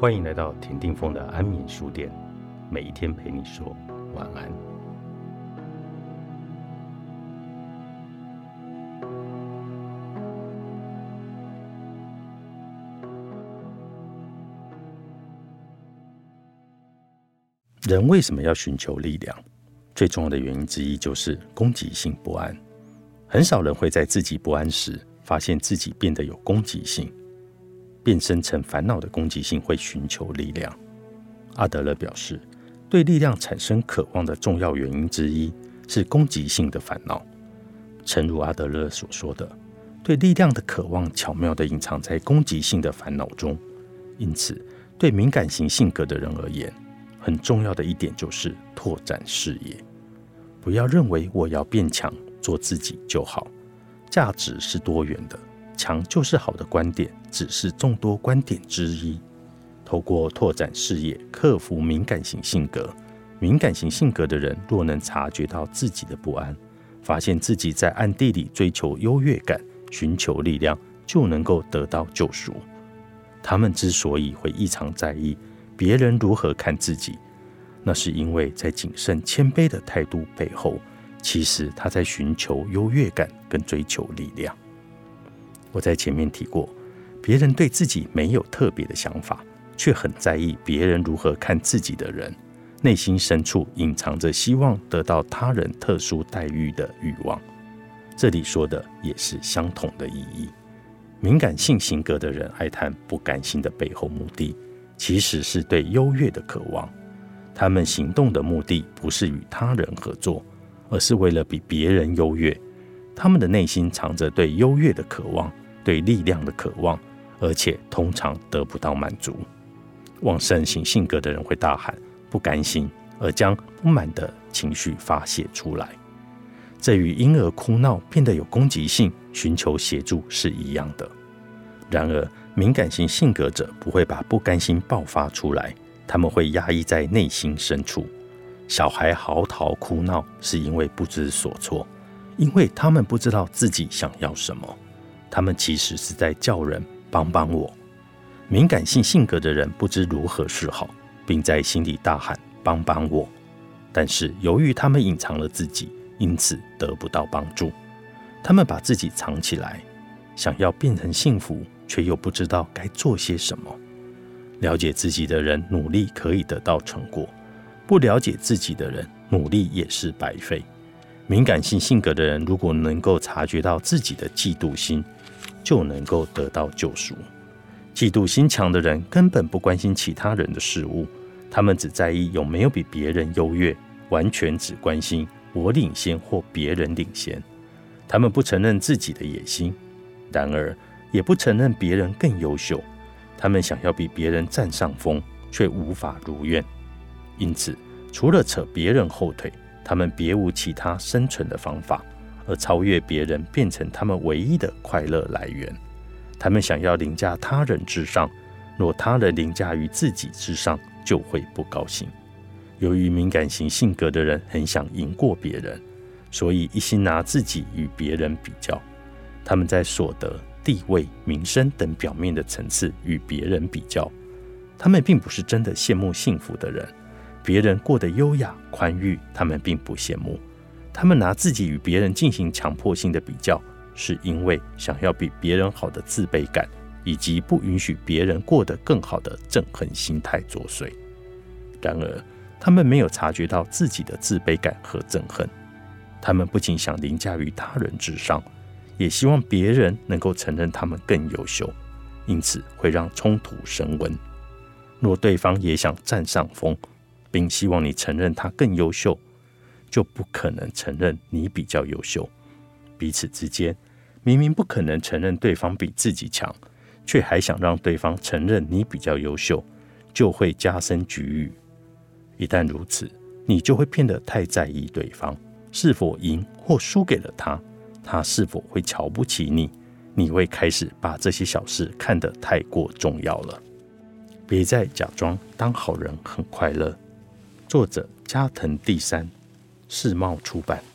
欢迎来到田定峰的安眠书店，每一天陪你说晚安。人为什么要寻求力量？最重要的原因之一就是攻击性不安。很少人会在自己不安时，发现自己变得有攻击性。变身成烦恼的攻击性会寻求力量。阿德勒表示，对力量产生渴望的重要原因之一是攻击性的烦恼。诚如阿德勒所说的，对力量的渴望巧妙地隐藏在攻击性的烦恼中。因此，对敏感型性格的人而言，很重要的一点就是拓展视野。不要认为我要变强，做自己就好。价值是多元的。强就是好的观点，只是众多观点之一。透过拓展视野，克服敏感型性格。敏感型性格的人若能察觉到自己的不安，发现自己在暗地里追求优越感、寻求力量，就能够得到救赎。他们之所以会异常在意别人如何看自己，那是因为在谨慎谦卑的态度背后，其实他在寻求优越感跟追求力量。我在前面提过，别人对自己没有特别的想法，却很在意别人如何看自己的人，内心深处隐藏着希望得到他人特殊待遇的欲望。这里说的也是相同的意义。敏感性性格的人爱谈不甘心的背后目的，其实是对优越的渴望。他们行动的目的不是与他人合作，而是为了比别人优越。他们的内心藏着对优越的渴望。对力量的渴望，而且通常得不到满足。旺盛型性格的人会大喊不甘心，而将不满的情绪发泄出来。这与婴儿哭闹变得有攻击性，寻求协助是一样的。然而，敏感型性格者不会把不甘心爆发出来，他们会压抑在内心深处。小孩嚎啕哭闹是因为不知所措，因为他们不知道自己想要什么。他们其实是在叫人帮帮我。敏感性性格的人不知如何是好，并在心里大喊帮帮我。但是由于他们隐藏了自己，因此得不到帮助。他们把自己藏起来，想要变成幸福，却又不知道该做些什么。了解自己的人努力可以得到成果，不了解自己的人努力也是白费。敏感性性格的人如果能够察觉到自己的嫉妒心，就能够得到救赎。嫉妒心强的人根本不关心其他人的事物，他们只在意有没有比别人优越，完全只关心我领先或别人领先。他们不承认自己的野心，然而也不承认别人更优秀。他们想要比别人占上风，却无法如愿。因此，除了扯别人后腿，他们别无其他生存的方法。而超越别人，变成他们唯一的快乐来源。他们想要凌驾他人之上，若他人凌驾于自己之上，就会不高兴。由于敏感型性格的人很想赢过别人，所以一心拿自己与别人比较。他们在所得、地位、名声等表面的层次与别人比较。他们并不是真的羡慕幸福的人，别人过得优雅宽裕，他们并不羡慕。他们拿自己与别人进行强迫性的比较，是因为想要比别人好的自卑感，以及不允许别人过得更好的憎恨心态作祟。然而，他们没有察觉到自己的自卑感和憎恨。他们不仅想凌驾于他人之上，也希望别人能够承认他们更优秀，因此会让冲突升温。若对方也想占上风，并希望你承认他更优秀，就不可能承认你比较优秀，彼此之间明明不可能承认对方比自己强，却还想让对方承认你比较优秀，就会加深局域。一旦如此，你就会变得太在意对方是否赢或输给了他，他是否会瞧不起你，你会开始把这些小事看得太过重要了。别再假装当好人很快乐。作者加藤第三。世贸出版。